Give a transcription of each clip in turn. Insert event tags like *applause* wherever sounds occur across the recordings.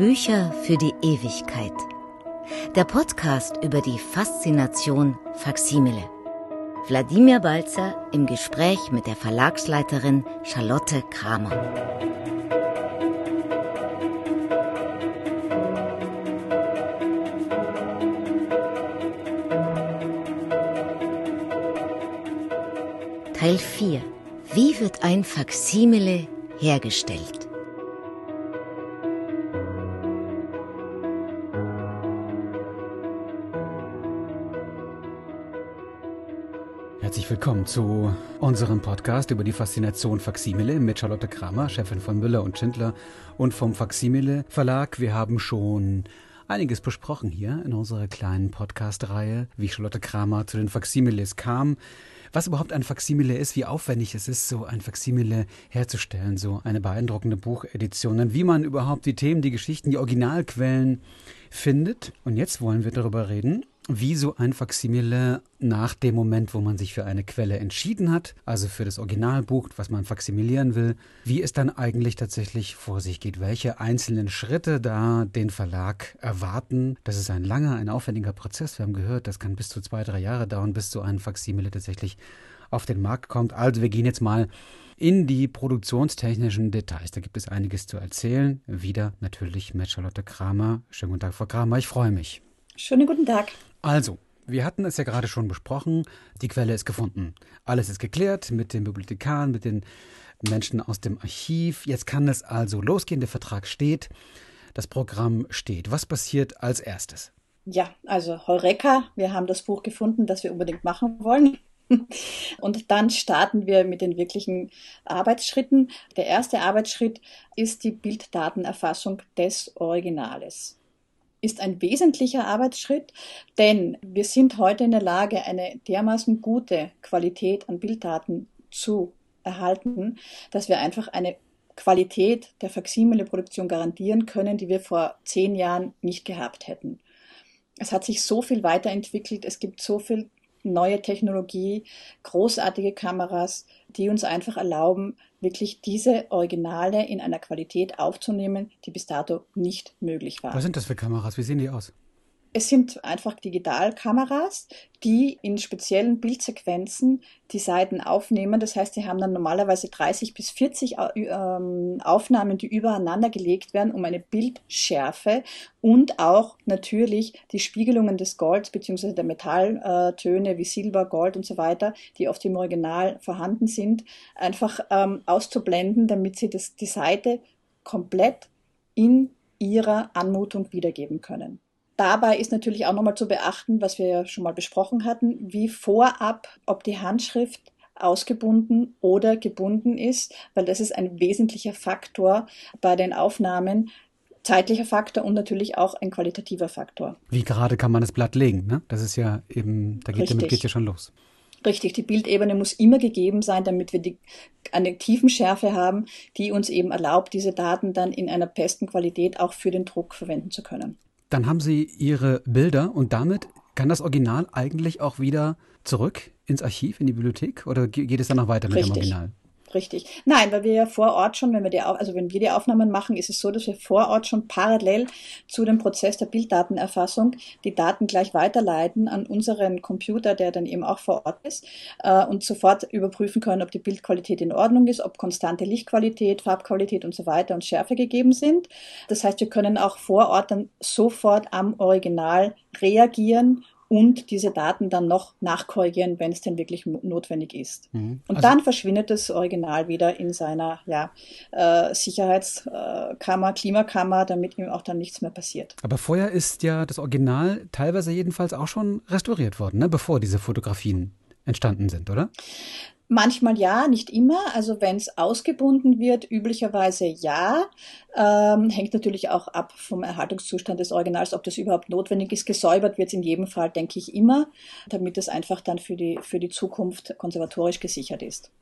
Bücher für die Ewigkeit. Der Podcast über die Faszination Faksimile. Wladimir Balzer im Gespräch mit der Verlagsleiterin Charlotte Kramer. Teil 4. Wie wird ein Faksimile hergestellt? Herzlich willkommen zu unserem Podcast über die Faszination Faksimile mit Charlotte Kramer, Chefin von Müller und Schindler und vom Faksimile Verlag. Wir haben schon einiges besprochen hier in unserer kleinen Podcast-Reihe, wie Charlotte Kramer zu den Faksimiles kam, was überhaupt ein Faksimile ist, wie aufwendig es ist, so ein Faksimile herzustellen, so eine beeindruckende Buchedition, und wie man überhaupt die Themen, die Geschichten, die Originalquellen findet. Und jetzt wollen wir darüber reden, wie so ein Faksimile nach dem Moment, wo man sich für eine Quelle entschieden hat, also für das Originalbuch, was man faksimilieren will, wie es dann eigentlich tatsächlich vor sich geht, welche einzelnen Schritte da den Verlag erwarten. Das ist ein langer, ein aufwendiger Prozess. Wir haben gehört, das kann bis zu zwei, drei Jahre dauern, bis so ein Faksimile tatsächlich auf den Markt kommt. Also wir gehen jetzt mal in die produktionstechnischen Details. Da gibt es einiges zu erzählen. Wieder natürlich mit Charlotte Kramer. Schönen guten Tag, Frau Kramer. Ich freue mich. Schönen guten Tag. Also, wir hatten es ja gerade schon besprochen. Die Quelle ist gefunden. Alles ist geklärt mit den Bibliothekaren, mit den Menschen aus dem Archiv. Jetzt kann es also losgehen. Der Vertrag steht. Das Programm steht. Was passiert als erstes? Ja, also Heureka, wir haben das Buch gefunden, das wir unbedingt machen wollen. *laughs* Und dann starten wir mit den wirklichen Arbeitsschritten. Der erste Arbeitsschritt ist die Bilddatenerfassung des Originales ist ein wesentlicher Arbeitsschritt, denn wir sind heute in der Lage, eine dermaßen gute Qualität an Bilddaten zu erhalten, dass wir einfach eine Qualität der Faksimile-Produktion garantieren können, die wir vor zehn Jahren nicht gehabt hätten. Es hat sich so viel weiterentwickelt, es gibt so viel neue Technologie, großartige Kameras, die uns einfach erlauben, wirklich diese Originale in einer Qualität aufzunehmen, die bis dato nicht möglich war. Was sind das für Kameras? Wie sehen die aus? Es sind einfach Digitalkameras, die in speziellen Bildsequenzen die Seiten aufnehmen. Das heißt, sie haben dann normalerweise 30 bis 40 äh, ähm, Aufnahmen, die übereinander gelegt werden, um eine Bildschärfe und auch natürlich die Spiegelungen des Golds bzw. der Metalltöne wie Silber, Gold und so weiter, die oft im Original vorhanden sind, einfach ähm, auszublenden, damit sie das, die Seite komplett in ihrer Anmutung wiedergeben können. Dabei ist natürlich auch nochmal zu beachten, was wir ja schon mal besprochen hatten, wie vorab, ob die Handschrift ausgebunden oder gebunden ist, weil das ist ein wesentlicher Faktor bei den Aufnahmen, zeitlicher Faktor und natürlich auch ein qualitativer Faktor. Wie gerade kann man das Blatt legen, ne? Das ist ja eben, da geht, damit geht ja schon los. Richtig, die Bildebene muss immer gegeben sein, damit wir die, eine Tiefenschärfe haben, die uns eben erlaubt, diese Daten dann in einer besten Qualität auch für den Druck verwenden zu können. Dann haben Sie Ihre Bilder und damit kann das Original eigentlich auch wieder zurück ins Archiv, in die Bibliothek oder geht es dann noch weiter mit Richtig. dem Original? Richtig. Nein, weil wir ja vor Ort schon, wenn wir die, also wenn wir die Aufnahmen machen, ist es so, dass wir vor Ort schon parallel zu dem Prozess der Bilddatenerfassung die Daten gleich weiterleiten an unseren Computer, der dann eben auch vor Ort ist, äh, und sofort überprüfen können, ob die Bildqualität in Ordnung ist, ob konstante Lichtqualität, Farbqualität und so weiter und Schärfe gegeben sind. Das heißt, wir können auch vor Ort dann sofort am Original reagieren und diese Daten dann noch nachkorrigieren, wenn es denn wirklich notwendig ist. Mhm. Und also, dann verschwindet das Original wieder in seiner ja, äh, Sicherheitskammer, Klimakammer, damit ihm auch dann nichts mehr passiert. Aber vorher ist ja das Original teilweise jedenfalls auch schon restauriert worden, ne? bevor diese Fotografien entstanden sind, oder? Manchmal ja, nicht immer. Also wenn es ausgebunden wird, üblicherweise ja. Ähm, hängt natürlich auch ab vom Erhaltungszustand des Originals, ob das überhaupt notwendig ist. Gesäubert wird in jedem Fall, denke ich, immer, damit es einfach dann für die, für die Zukunft konservatorisch gesichert ist.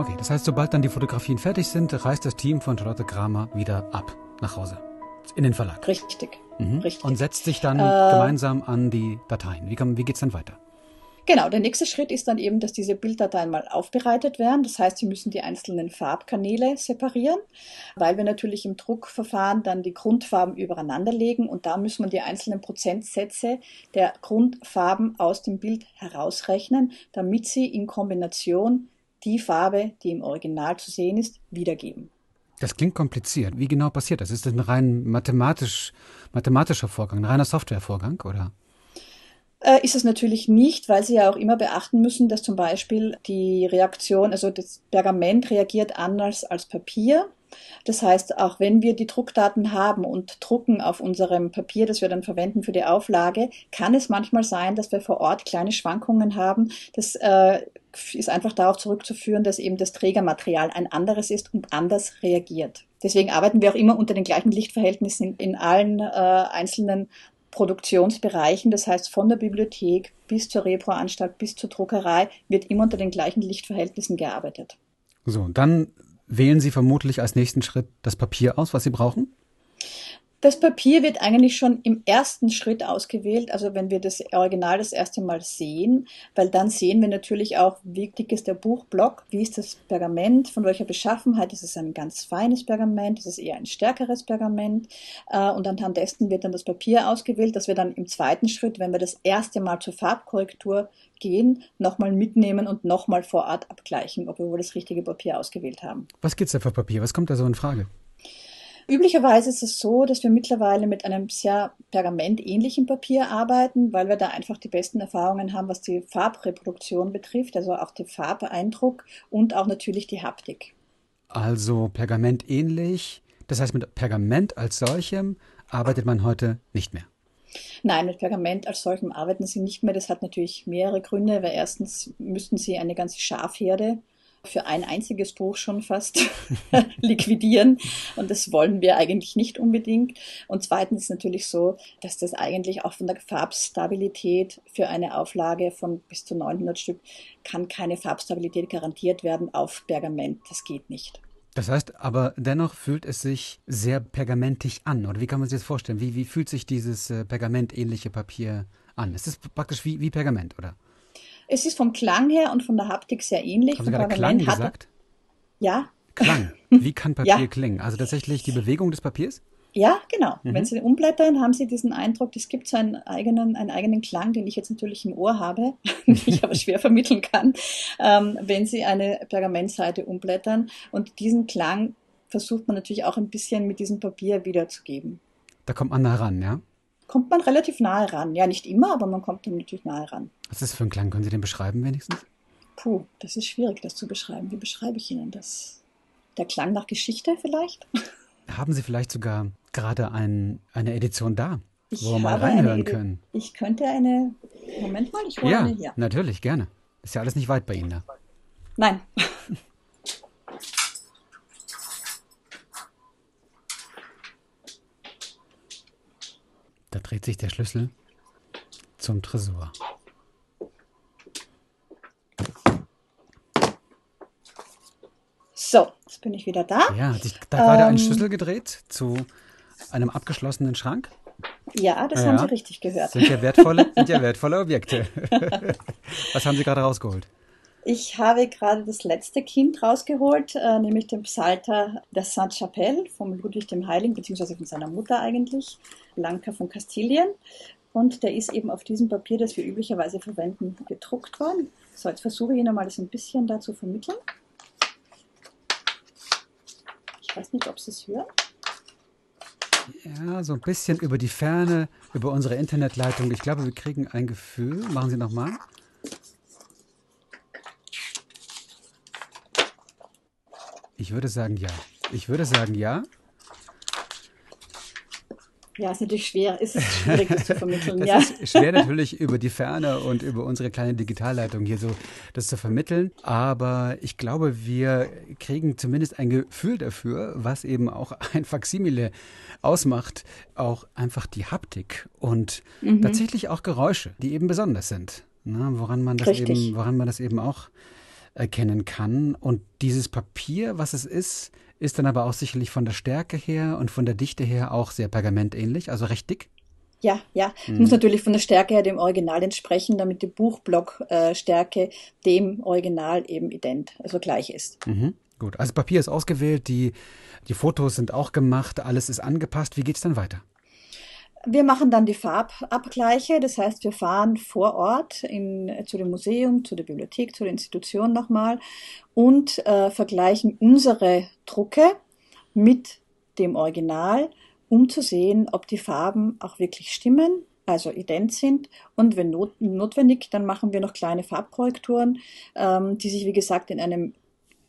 Okay, das heißt, sobald dann die Fotografien fertig sind, reist das Team von Charlotte Kramer wieder ab nach Hause in den Verlag. Richtig. Mhm. Richtig. Und setzt sich dann äh, gemeinsam an die Dateien. Wie, kann, wie geht es dann weiter? Genau, der nächste Schritt ist dann eben, dass diese Bilddateien mal aufbereitet werden. Das heißt, Sie müssen die einzelnen Farbkanäle separieren, weil wir natürlich im Druckverfahren dann die Grundfarben übereinander legen und da müssen wir die einzelnen Prozentsätze der Grundfarben aus dem Bild herausrechnen, damit sie in Kombination die Farbe, die im Original zu sehen ist, wiedergeben. Das klingt kompliziert. Wie genau passiert das? Ist das ein rein mathematisch, mathematischer Vorgang, ein reiner Softwarevorgang, oder? Äh, ist es natürlich nicht, weil Sie ja auch immer beachten müssen, dass zum Beispiel die Reaktion, also das Pergament reagiert anders als Papier. Das heißt, auch wenn wir die Druckdaten haben und drucken auf unserem Papier, das wir dann verwenden für die Auflage, kann es manchmal sein, dass wir vor Ort kleine Schwankungen haben. Das äh, ist einfach darauf zurückzuführen, dass eben das Trägermaterial ein anderes ist und anders reagiert. Deswegen arbeiten wir auch immer unter den gleichen Lichtverhältnissen in, in allen äh, einzelnen Produktionsbereichen, das heißt von der Bibliothek bis zur Reproanstalt bis zur Druckerei, wird immer unter den gleichen Lichtverhältnissen gearbeitet. So, dann wählen Sie vermutlich als nächsten Schritt das Papier aus, was Sie brauchen? Das Papier wird eigentlich schon im ersten Schritt ausgewählt, also wenn wir das Original das erste Mal sehen, weil dann sehen wir natürlich auch, wie dick ist der Buchblock, wie ist das Pergament, von welcher Beschaffenheit, ist es ein ganz feines Pergament, ist es eher ein stärkeres Pergament äh, und anhand dessen wird dann das Papier ausgewählt, dass wir dann im zweiten Schritt, wenn wir das erste Mal zur Farbkorrektur gehen, nochmal mitnehmen und nochmal vor Ort abgleichen, ob wir wohl das richtige Papier ausgewählt haben. Was gibt es da für Papier? Was kommt da so in Frage? Üblicherweise ist es so, dass wir mittlerweile mit einem sehr pergamentähnlichen Papier arbeiten, weil wir da einfach die besten Erfahrungen haben, was die Farbreproduktion betrifft, also auch den Farbeindruck und auch natürlich die Haptik. Also pergamentähnlich, das heißt mit Pergament als solchem arbeitet man heute nicht mehr. Nein, mit Pergament als solchem arbeiten sie nicht mehr. Das hat natürlich mehrere Gründe, weil erstens müssten sie eine ganze Schafherde für ein einziges Buch schon fast *laughs* *laughs* liquidieren. Und das wollen wir eigentlich nicht unbedingt. Und zweitens ist natürlich so, dass das eigentlich auch von der Farbstabilität für eine Auflage von bis zu 900 Stück kann keine Farbstabilität garantiert werden auf Pergament. Das geht nicht. Das heißt, aber dennoch fühlt es sich sehr pergamentig an. Oder wie kann man sich das vorstellen? Wie, wie fühlt sich dieses äh, pergamentähnliche Papier an? Es ist praktisch wie, wie Pergament, oder? Es ist vom Klang her und von der Haptik sehr ähnlich. Haben Sie gerade Klang gesagt? Ja. Klang. *laughs* Wie kann Papier ja. klingen? Also tatsächlich die Bewegung des Papiers? Ja, genau. Mhm. Wenn Sie umblättern, haben Sie diesen Eindruck, es gibt so einen eigenen, einen eigenen Klang, den ich jetzt natürlich im Ohr habe, *laughs* den ich aber schwer *laughs* vermitteln kann, ähm, wenn Sie eine Pergamentseite umblättern. Und diesen Klang versucht man natürlich auch ein bisschen mit diesem Papier wiederzugeben. Da kommt man nah ran, ja? kommt man relativ nahe ran. Ja, nicht immer, aber man kommt dann natürlich nahe ran. Was ist das für ein Klang? Können Sie den beschreiben wenigstens? Puh, das ist schwierig, das zu beschreiben. Wie beschreibe ich Ihnen das? Der Klang nach Geschichte vielleicht? Haben Sie vielleicht sogar gerade ein, eine Edition da, ich wo wir mal reinhören können? Ich könnte eine. Moment mal, ich hole ja, eine hier. Natürlich, gerne. Ist ja alles nicht weit bei Ihnen da. Nein. Da dreht sich der Schlüssel zum Tresor. So, jetzt bin ich wieder da. Ja, hat sich da gerade ein Schlüssel gedreht zu einem abgeschlossenen Schrank? Ja, das Ja. haben Sie richtig gehört. Sind ja wertvolle, sind ja wertvolle Objekte. *laughs* Was haben Sie gerade rausgeholt? Ich habe gerade das letzte Kind rausgeholt, äh, nämlich den Psalter der Sainte-Chapelle vom Ludwig dem Heiligen, beziehungsweise von seiner Mutter eigentlich, Blanca von Kastilien. Und der ist eben auf diesem Papier, das wir üblicherweise verwenden, gedruckt worden. So, jetzt versuche ich Ihnen mal das ein bisschen da zu vermitteln. Ich weiß nicht, ob Sie es hören. Ja, so ein bisschen über die Ferne, über unsere Internetleitung. Ich glaube, wir kriegen ein Gefühl. Machen Sie nochmal. Ich würde sagen ja. Ich würde sagen ja. Ja, ist natürlich schwer. Es ist schwierig, das zu vermitteln. Das ja. ist schwer natürlich über die Ferne und über unsere kleine Digitalleitung hier so das zu vermitteln. Aber ich glaube, wir kriegen zumindest ein Gefühl dafür, was eben auch *laughs* ein Faksimile ausmacht. Auch einfach die Haptik und Mhm. tatsächlich auch Geräusche, die eben besonders sind. Na, woran man das Richtig. eben, woran man das eben auch erkennen kann. Und dieses Papier, was es ist, ist dann aber auch sicherlich von der Stärke her und von der Dichte her auch sehr pergamentähnlich, also recht dick. Ja, ja. Es muss natürlich von der Stärke her dem Original entsprechen, damit die Buchblockstärke äh, dem Original eben ident, also gleich ist. Mhm. Gut, also Papier ist ausgewählt, die, die Fotos sind auch gemacht, alles ist angepasst. Wie geht es dann weiter? Wir machen dann die Farbabgleiche, das heißt, wir fahren vor Ort in, zu dem Museum, zu der Bibliothek, zu der Institution nochmal und äh, vergleichen unsere Drucke mit dem Original, um zu sehen, ob die Farben auch wirklich stimmen, also ident sind. Und wenn not notwendig, dann machen wir noch kleine Farbkorrekturen, ähm, die sich, wie gesagt, in einem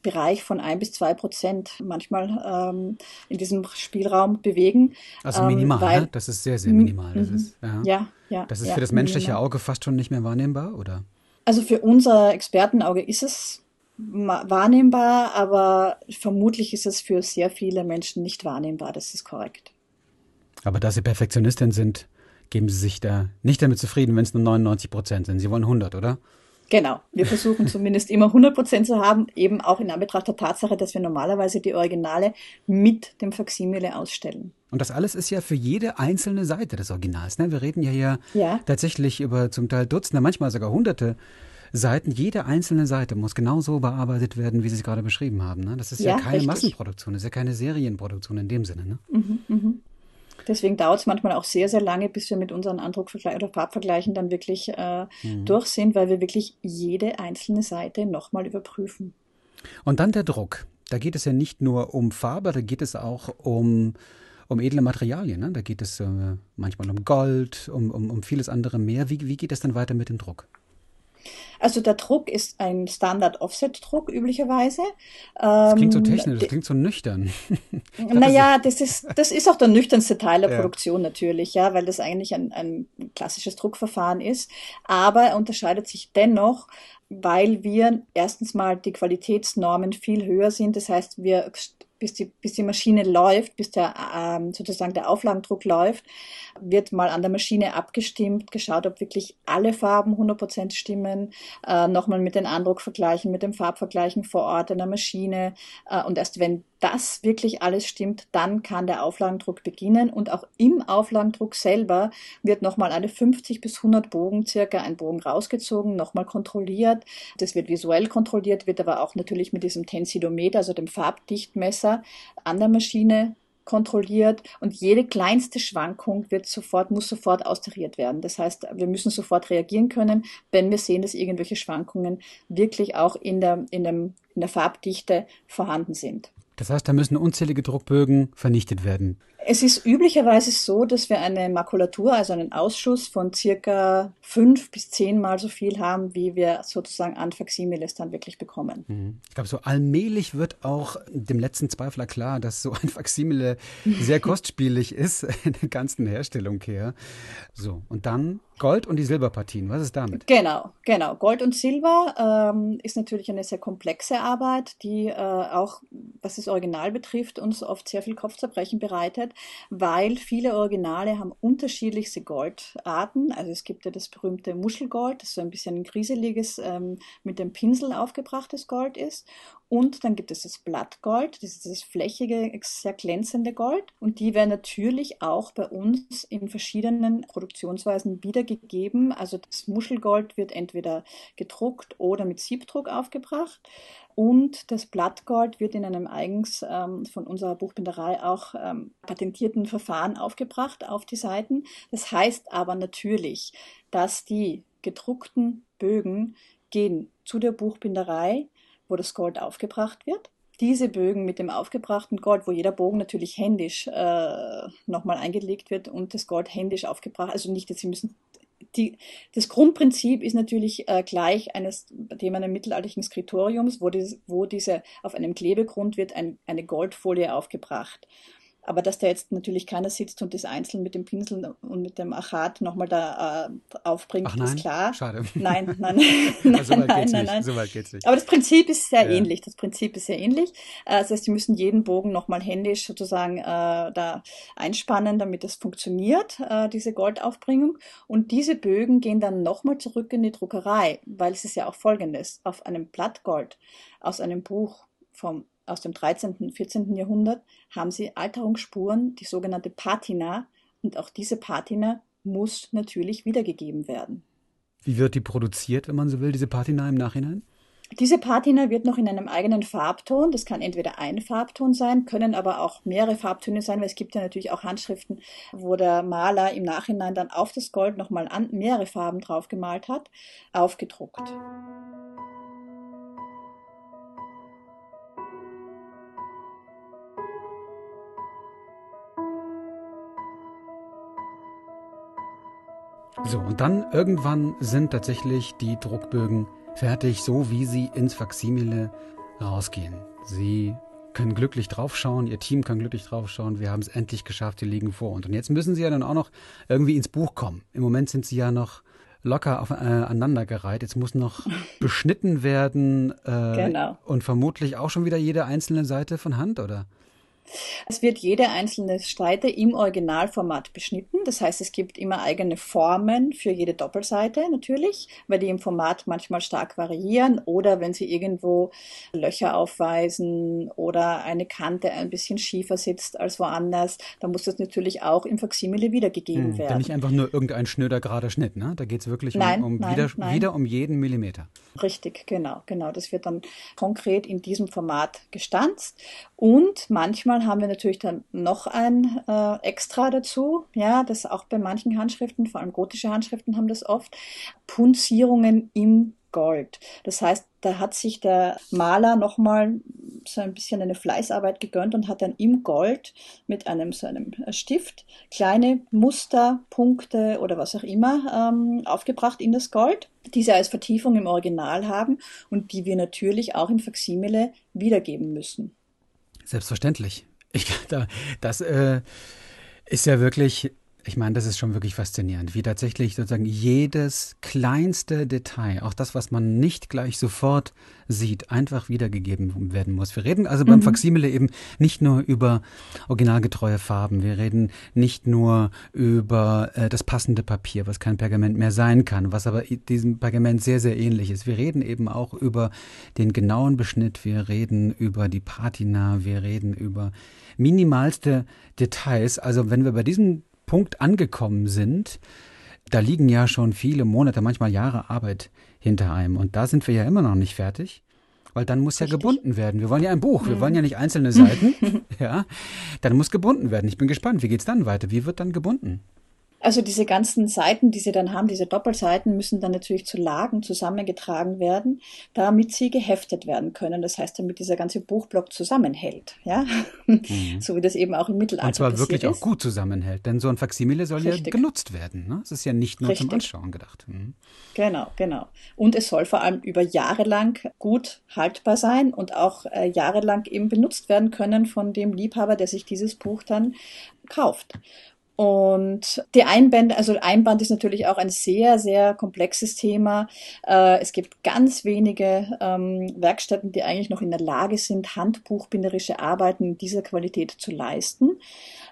Bereich von ein bis zwei Prozent manchmal ähm, in diesem Spielraum bewegen. Also minimal, ähm, weil, ne? das ist sehr, sehr minimal. Das ist, ja. ja, ja. Das ist ja, für das menschliche minimal. Auge fast schon nicht mehr wahrnehmbar, oder? Also für unser Expertenauge ist es wahrnehmbar, aber vermutlich ist es für sehr viele Menschen nicht wahrnehmbar. Das ist korrekt. Aber da Sie Perfektionistin sind, geben Sie sich da nicht damit zufrieden, wenn es nur 99 Prozent sind. Sie wollen 100, oder? Genau, wir versuchen zumindest immer 100 Prozent zu haben, eben auch in Anbetracht der Tatsache, dass wir normalerweise die Originale mit dem Faksimile ausstellen. Und das alles ist ja für jede einzelne Seite des Originals. Ne? Wir reden ja hier ja. tatsächlich über zum Teil Dutzende, manchmal sogar Hunderte Seiten. Jede einzelne Seite muss genauso bearbeitet werden, wie Sie es gerade beschrieben haben. Ne? Das ist ja, ja keine richtig. Massenproduktion, das ist ja keine Serienproduktion in dem Sinne. Ne? Mhm, mh. Deswegen dauert es manchmal auch sehr, sehr lange, bis wir mit unseren Andruckvergleich oder Farbvergleichen dann wirklich äh, mhm. durch sind, weil wir wirklich jede einzelne Seite nochmal überprüfen. Und dann der Druck. Da geht es ja nicht nur um Farbe, da geht es auch um, um edle Materialien. Ne? Da geht es äh, manchmal um Gold, um, um, um vieles andere mehr. Wie, wie geht es dann weiter mit dem Druck? Also der Druck ist ein Standard-Offset-Druck üblicherweise. Das klingt so ähm, technisch, das klingt so nüchtern. *laughs* naja, das ist, das ist auch der nüchternste Teil der ja. Produktion natürlich, ja, weil das eigentlich ein, ein klassisches Druckverfahren ist. Aber er unterscheidet sich dennoch weil wir erstens mal die Qualitätsnormen viel höher sind. Das heißt, wir bis die, bis die Maschine läuft, bis der ähm, sozusagen der Auflagendruck läuft, wird mal an der Maschine abgestimmt, geschaut, ob wirklich alle Farben 100% stimmen, äh, nochmal mit den Andruck vergleichen, mit dem Farbvergleichen vor Ort an der Maschine äh, und erst wenn das wirklich alles stimmt, dann kann der Auflagendruck beginnen und auch im Auflagendruck selber wird nochmal eine 50 bis 100 Bogen circa ein Bogen rausgezogen, nochmal kontrolliert. Das wird visuell kontrolliert, wird aber auch natürlich mit diesem Tensidometer, also dem Farbdichtmesser an der Maschine kontrolliert und jede kleinste Schwankung wird sofort, muss sofort austariert werden. Das heißt, wir müssen sofort reagieren können, wenn wir sehen, dass irgendwelche Schwankungen wirklich auch in der, in dem, in der Farbdichte vorhanden sind. Das heißt, da müssen unzählige Druckbögen vernichtet werden. Es ist üblicherweise so, dass wir eine Makulatur, also einen Ausschuss von circa fünf bis zehnmal so viel haben, wie wir sozusagen an Faximiles dann wirklich bekommen. Mhm. Ich glaube, so allmählich wird auch dem letzten Zweifler klar, dass so *laughs* ein Faximile sehr kostspielig ist *laughs* in der ganzen Herstellung her. So, und dann Gold und die Silberpartien, was ist damit? Genau, genau. Gold und Silber ähm, ist natürlich eine sehr komplexe Arbeit, die äh, auch, was das Original betrifft, uns oft sehr viel Kopfzerbrechen bereitet, weil viele Originale haben unterschiedlichste Goldarten. Also es gibt ja das berühmte Muschelgold, das so ein bisschen ein griseliges, ähm, mit dem Pinsel aufgebrachtes Gold ist. Und dann gibt es das Blattgold, das ist das flächige, sehr glänzende Gold. Und die werden natürlich auch bei uns in verschiedenen Produktionsweisen wiedergegeben. Also das Muschelgold wird entweder gedruckt oder mit Siebdruck aufgebracht. Und das Blattgold wird in einem eigens ähm, von unserer Buchbinderei auch ähm, patentierten Verfahren aufgebracht auf die Seiten. Das heißt aber natürlich, dass die gedruckten Bögen gehen zu der Buchbinderei wo das Gold aufgebracht wird. Diese Bögen mit dem aufgebrachten Gold, wo jeder Bogen natürlich händisch äh, nochmal eingelegt wird und das Gold händisch aufgebracht, also nicht, dass sie müssen die, das Grundprinzip ist natürlich äh, gleich eines dem eines mittelalterlichen Skriptoriums, wo, die, wo diese auf einem Klebegrund wird ein, eine Goldfolie aufgebracht. Aber dass da jetzt natürlich keiner sitzt und das einzeln mit dem Pinsel und mit dem Achat nochmal da äh, aufbringt, Ach nein, ist klar. Schade. Nein, *laughs* nein, *laughs* nein, so nein, nein, nein. So weit geht's nicht. Aber das Prinzip ist sehr ja. ähnlich. Das Prinzip ist sehr ähnlich. Äh, das heißt, die müssen jeden Bogen nochmal händisch sozusagen äh, da einspannen, damit es funktioniert, äh, diese Goldaufbringung. Und diese Bögen gehen dann nochmal zurück in die Druckerei, weil es ist ja auch folgendes. Auf einem Blattgold aus einem Buch vom aus dem 13. und 14. Jahrhundert, haben sie Alterungsspuren, die sogenannte Patina. Und auch diese Patina muss natürlich wiedergegeben werden. Wie wird die produziert, wenn man so will, diese Patina im Nachhinein? Diese Patina wird noch in einem eigenen Farbton, das kann entweder ein Farbton sein, können aber auch mehrere Farbtöne sein, weil es gibt ja natürlich auch Handschriften, wo der Maler im Nachhinein dann auf das Gold nochmal mehrere Farben drauf gemalt hat, aufgedruckt. So, und dann irgendwann sind tatsächlich die Druckbögen fertig, so wie sie ins Faksimile rausgehen. Sie können glücklich draufschauen, ihr Team kann glücklich draufschauen, wir haben es endlich geschafft, die liegen vor uns. Und jetzt müssen sie ja dann auch noch irgendwie ins Buch kommen. Im Moment sind sie ja noch locker auf, äh, aneinandergereiht. Jetzt muss noch *laughs* beschnitten werden äh, genau. und vermutlich auch schon wieder jede einzelne Seite von Hand, oder? Es wird jede einzelne Seite im Originalformat beschnitten. Das heißt, es gibt immer eigene Formen für jede Doppelseite natürlich, weil die im Format manchmal stark variieren oder wenn sie irgendwo Löcher aufweisen oder eine Kante ein bisschen schiefer sitzt als woanders, dann muss das natürlich auch im Faximile wiedergegeben hm, werden. Dann nicht einfach nur irgendein schnöder gerader Schnitt, ne? Da geht es wirklich nein, um, um nein, wieder, nein. wieder um jeden Millimeter. Richtig, genau, genau. Das wird dann konkret in diesem Format gestanzt und manchmal haben wir natürlich dann noch ein äh, Extra dazu, ja, das auch bei manchen Handschriften, vor allem gotische Handschriften haben das oft, Punzierungen im Gold. Das heißt, da hat sich der Maler nochmal so ein bisschen eine Fleißarbeit gegönnt und hat dann im Gold mit einem so einem Stift kleine Musterpunkte oder was auch immer ähm, aufgebracht in das Gold, die sie als Vertiefung im Original haben und die wir natürlich auch im Faximile wiedergeben müssen. Selbstverständlich. Ich, *laughs* da, das äh, ist ja wirklich ich meine, das ist schon wirklich faszinierend, wie tatsächlich sozusagen jedes kleinste Detail, auch das, was man nicht gleich sofort sieht, einfach wiedergegeben werden muss. Wir reden also mhm. beim Faximile eben nicht nur über originalgetreue Farben, wir reden nicht nur über äh, das passende Papier, was kein Pergament mehr sein kann, was aber diesem Pergament sehr, sehr ähnlich ist. Wir reden eben auch über den genauen Beschnitt, wir reden über die Patina, wir reden über minimalste Details. Also wenn wir bei diesem Punkt angekommen sind, da liegen ja schon viele Monate, manchmal Jahre Arbeit hinter einem. Und da sind wir ja immer noch nicht fertig, weil dann muss Richtig. ja gebunden werden. Wir wollen ja ein Buch, wir wollen ja nicht einzelne Seiten. *laughs* ja, dann muss gebunden werden. Ich bin gespannt, wie geht es dann weiter? Wie wird dann gebunden? Also diese ganzen Seiten, die sie dann haben, diese Doppelseiten, müssen dann natürlich zu Lagen zusammengetragen werden, damit sie geheftet werden können. Das heißt, damit dieser ganze Buchblock zusammenhält, ja, mhm. so wie das eben auch im Mittelalter Und zwar wirklich ist. auch gut zusammenhält, denn so ein Faximile soll Richtig. ja genutzt werden. Ne? Es ist ja nicht nur Richtig. zum Anschauen gedacht. Mhm. Genau, genau. Und es soll vor allem über Jahre lang gut haltbar sein und auch äh, jahrelang eben benutzt werden können von dem Liebhaber, der sich dieses Buch dann kauft. Und die Einbände, also Einband ist natürlich auch ein sehr, sehr komplexes Thema. Äh, es gibt ganz wenige ähm, Werkstätten, die eigentlich noch in der Lage sind, handbuchbinderische Arbeiten dieser Qualität zu leisten,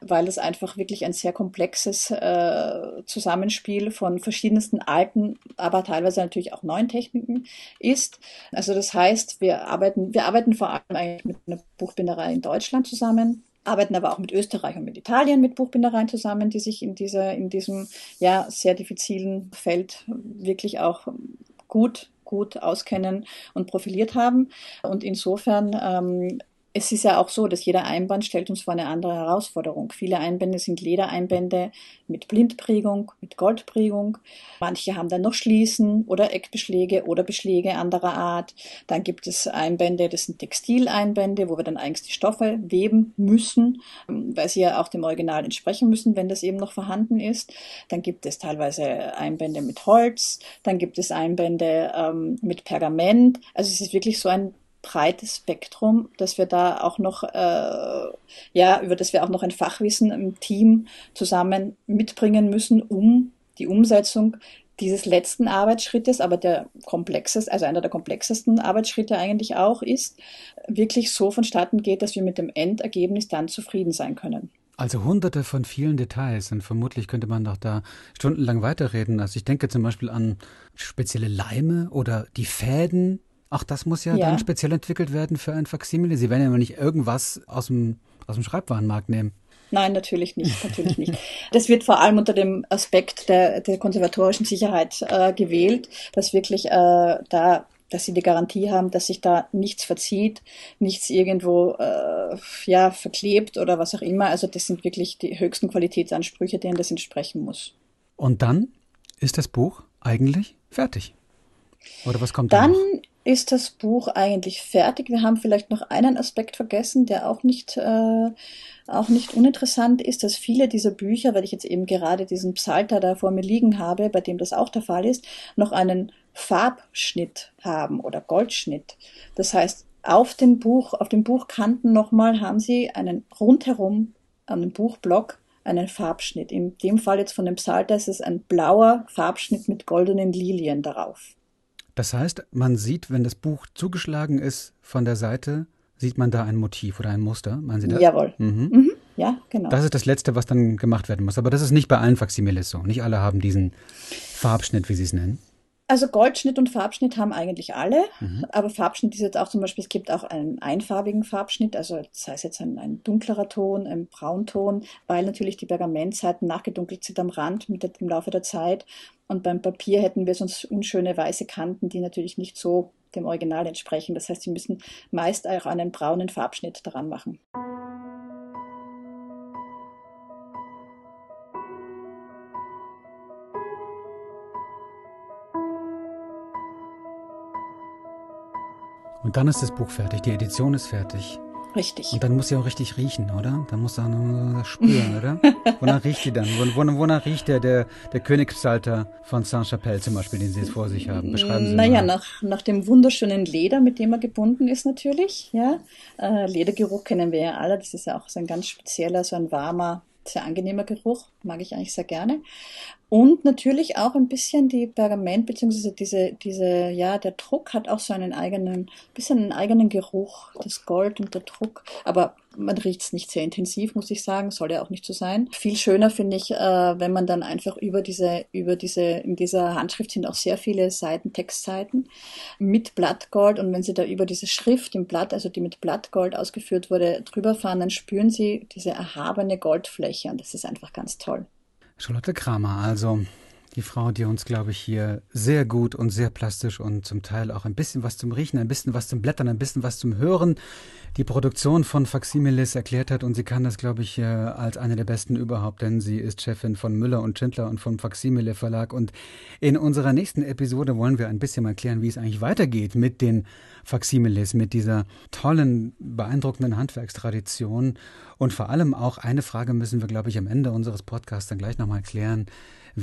weil es einfach wirklich ein sehr komplexes äh, Zusammenspiel von verschiedensten alten, aber teilweise natürlich auch neuen Techniken ist. Also das heißt, wir arbeiten, wir arbeiten vor allem eigentlich mit einer Buchbinderei in Deutschland zusammen arbeiten aber auch mit Österreich und mit Italien mit Buchbindereien zusammen, die sich in dieser, in diesem ja sehr diffizilen Feld wirklich auch gut gut auskennen und profiliert haben. Und insofern ähm, es ist ja auch so, dass jeder Einband stellt uns vor eine andere Herausforderung. Viele Einbände sind Ledereinbände mit Blindprägung, mit Goldprägung. Manche haben dann noch Schließen oder Eckbeschläge oder Beschläge anderer Art. Dann gibt es Einbände, das sind Textileinbände, wo wir dann eigentlich die Stoffe weben müssen, weil sie ja auch dem Original entsprechen müssen, wenn das eben noch vorhanden ist. Dann gibt es teilweise Einbände mit Holz. Dann gibt es Einbände ähm, mit Pergament. Also es ist wirklich so ein breites Spektrum, dass wir da auch noch, äh, ja, über das wir auch noch ein Fachwissen im Team zusammen mitbringen müssen, um die Umsetzung dieses letzten Arbeitsschrittes, aber der komplexeste, also einer der komplexesten Arbeitsschritte eigentlich auch ist, wirklich so vonstatten geht, dass wir mit dem Endergebnis dann zufrieden sein können. Also hunderte von vielen Details und vermutlich könnte man doch da stundenlang weiterreden. Also ich denke zum Beispiel an spezielle Leime oder die Fäden, Auch das muss ja, ja, dann speziell entwickelt werden für ein Faksimile. Sie werden ja nicht irgendwas aus dem, aus dem Schreibwarenmarkt nehmen. Nein, natürlich nicht, natürlich nicht. Das wird vor allem unter dem Aspekt der, der konservatorischen Sicherheit äh, gewählt, dass wirklich äh, da dass sie die Garantie haben, dass sich da nichts verzieht, nichts irgendwo äh, ja verklebt oder was auch immer. Also das sind wirklich die höchsten Qualitätsansprüche, denen das entsprechen muss. Und dann ist das Buch eigentlich fertig. Oder was kommt dann? Dann ist das Buch eigentlich fertig. Wir haben vielleicht noch einen Aspekt vergessen, der auch nicht, äh, auch nicht uninteressant ist, dass viele dieser Bücher, weil ich jetzt eben gerade diesen Psalter da vor mir liegen habe, bei dem das auch der Fall ist, noch einen Farbschnitt haben oder Goldschnitt. Das heißt, auf dem Buch, auf den Buchkanten nochmal haben Sie einen rundherum an dem Buchblock einen Farbschnitt. In dem Fall jetzt von dem Psalter ist es ein blauer Farbschnitt mit goldenen Lilien darauf. Das heißt, man sieht, wenn das Buch zugeschlagen ist von der Seite, sieht man da ein Motiv oder ein Muster. Meinen Sie das? Jawohl. Mhm. Mhm. Ja, genau. Das ist das Letzte, was dann gemacht werden muss. Aber das ist nicht bei allen Faximiles so. Nicht alle haben diesen Farbschnitt, wie Sie es nennen. Also Goldschnitt und Farbschnitt haben eigentlich alle, mhm. aber Farbschnitt ist jetzt auch zum Beispiel, es gibt auch einen einfarbigen Farbschnitt, also das heißt jetzt ein, ein dunklerer Ton, ein Braunton, weil natürlich die Pergamentseiten nachgedunkelt sind am Rand mit der, im Laufe der Zeit und beim Papier hätten wir sonst unschöne weiße Kanten, die natürlich nicht so dem Original entsprechen. Das heißt, sie müssen meist auch einen braunen Farbschnitt daran machen. Und dann ist das Buch fertig, die Edition ist fertig. Richtig. Und dann muss sie auch richtig riechen, oder? Dann muss er spüren, oder? *laughs* Wonach riecht die dann? Wonach riecht der, der, der Königspsalter von Saint-Chapelle zum Beispiel, den Sie jetzt vor sich haben? Beschreiben Sie Naja, nach, nach dem wunderschönen Leder, mit dem er gebunden ist natürlich, ja. Äh, Ledergeruch kennen wir ja alle. Das ist ja auch so ein ganz spezieller, so ein warmer, sehr angenehmer Geruch, mag ich eigentlich sehr gerne. Und natürlich auch ein bisschen die Pergament, beziehungsweise diese, diese, ja, der Druck hat auch so einen eigenen, bisschen einen eigenen Geruch, das Gold und der Druck. Aber man riecht es nicht sehr intensiv, muss ich sagen, soll ja auch nicht so sein. Viel schöner finde ich, äh, wenn man dann einfach über diese, über diese, in dieser Handschrift sind auch sehr viele Seiten, Textseiten mit Blattgold und wenn Sie da über diese Schrift im Blatt, also die mit Blattgold ausgeführt wurde, drüber fahren, dann spüren Sie diese erhabene Goldfläche und das ist einfach ganz toll. Charlotte Kramer, also die Frau, die uns, glaube ich, hier sehr gut und sehr plastisch und zum Teil auch ein bisschen was zum Riechen, ein bisschen was zum Blättern, ein bisschen was zum Hören die Produktion von Faximiles erklärt hat. Und sie kann das, glaube ich, als eine der besten überhaupt, denn sie ist Chefin von Müller und Schindler und vom Faximile Verlag. Und in unserer nächsten Episode wollen wir ein bisschen mal klären, wie es eigentlich weitergeht mit den Faximiles, mit dieser tollen, beeindruckenden Handwerkstradition. Und vor allem auch eine Frage müssen wir, glaube ich, am Ende unseres Podcasts dann gleich nochmal klären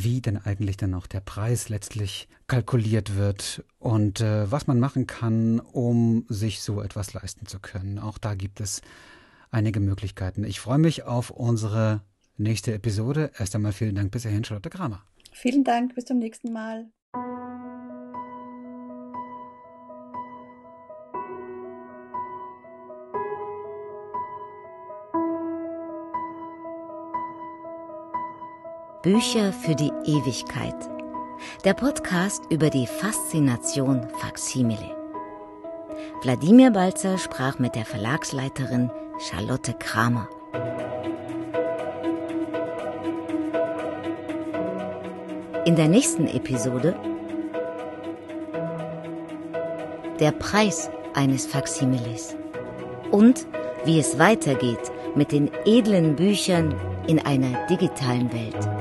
wie denn eigentlich dann auch der Preis letztlich kalkuliert wird und äh, was man machen kann, um sich so etwas leisten zu können. Auch da gibt es einige Möglichkeiten. Ich freue mich auf unsere nächste Episode. Erst einmal vielen Dank bis hierhin, Charlotte Kramer. Vielen Dank, bis zum nächsten Mal. Bücher für die Ewigkeit. Der Podcast über die Faszination Faksimile. Wladimir Balzer sprach mit der Verlagsleiterin Charlotte Kramer. In der nächsten Episode der Preis eines Faksimiles und wie es weitergeht mit den edlen Büchern in einer digitalen Welt.